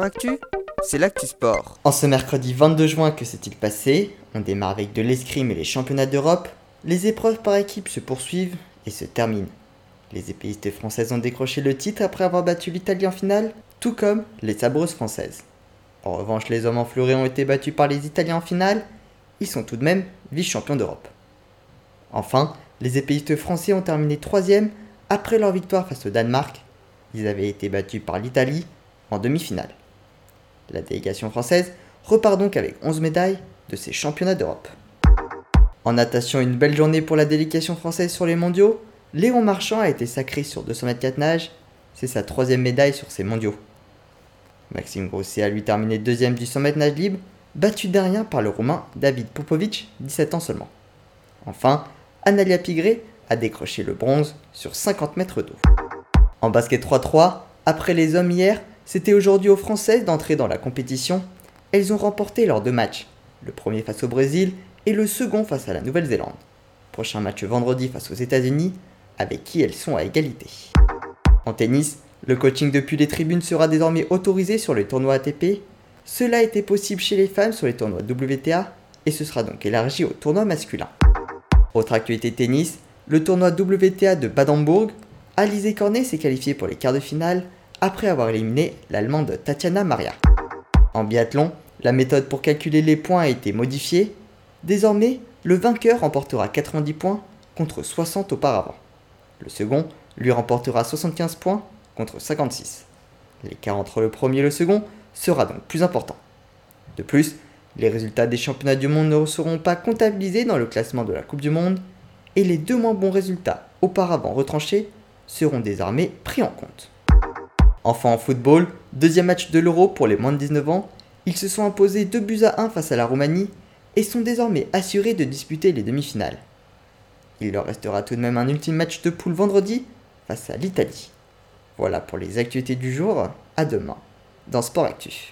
Actu, c'est l'actu sport. En ce mercredi 22 juin, que s'est-il passé? On démarre avec de l'escrime et les championnats d'Europe. Les épreuves par équipe se poursuivent et se terminent. Les épéistes françaises ont décroché le titre après avoir battu l'Italie en finale, tout comme les sabreuses françaises. En revanche, les hommes en fleuret ont été battus par les Italiens en finale. Ils sont tout de même vice-champions d'Europe. Enfin, les épéistes français ont terminé troisième après leur victoire face au Danemark. Ils avaient été battus par l'Italie en demi-finale. La délégation française repart donc avec 11 médailles de ces championnats d'Europe. En natation, une belle journée pour la délégation française sur les mondiaux. Léon Marchand a été sacré sur 200 mètres 4 nages. C'est sa troisième médaille sur ces mondiaux. Maxime Grosset a lui terminé deuxième du 100 mètres nage libre, battu derrière par le roumain David Popovic, 17 ans seulement. Enfin, Analia Pigré a décroché le bronze sur 50 mètres d'eau. En basket 3-3, après les hommes hier, c'était aujourd'hui aux Françaises d'entrer dans la compétition. Elles ont remporté leurs deux matchs, le premier face au Brésil et le second face à la Nouvelle-Zélande. Prochain match vendredi face aux États-Unis, avec qui elles sont à égalité. En tennis, le coaching depuis les tribunes sera désormais autorisé sur les tournois ATP. Cela était possible chez les femmes sur les tournois WTA et ce sera donc élargi au tournoi masculin. Autre actualité tennis, le tournoi WTA de Badembourg, Alizé Cornet s'est qualifiée pour les quarts de finale après avoir éliminé l'Allemande Tatiana Maria. En biathlon, la méthode pour calculer les points a été modifiée. Désormais, le vainqueur remportera 90 points contre 60 auparavant. Le second lui remportera 75 points contre 56. L'écart entre le premier et le second sera donc plus important. De plus, les résultats des championnats du monde ne seront pas comptabilisés dans le classement de la Coupe du Monde et les deux moins bons résultats auparavant retranchés seront désormais pris en compte. Enfin en football, deuxième match de l'Euro pour les moins de 19 ans, ils se sont imposés 2 buts à 1 face à la Roumanie et sont désormais assurés de disputer les demi-finales. Il leur restera tout de même un ultime match de poule vendredi face à l'Italie. Voilà pour les actualités du jour, à demain dans Sport Actu.